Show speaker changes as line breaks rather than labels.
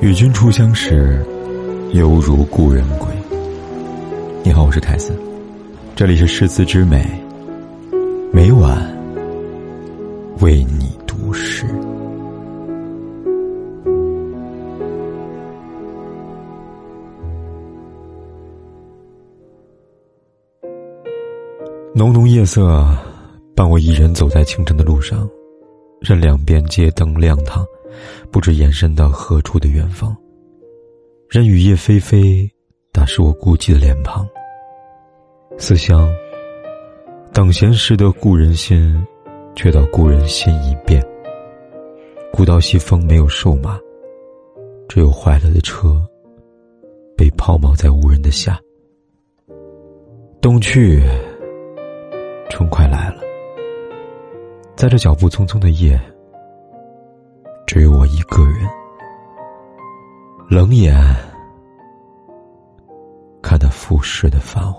与君初相识，犹如故人归。你好，我是凯斯，这里是诗词之美，每晚为你读诗。浓浓夜色伴我一人走在清晨的路上，任两边街灯亮堂。不知延伸到何处的远方。任雨夜霏霏，打湿我孤寂的脸庞。思乡。等闲识得故人心，却道故人心已变。古道西风没有瘦马，只有坏了的车，被抛锚在无人的夏。冬去，在这脚步匆匆的夜。只有我一个人，冷眼看那浮世的繁华。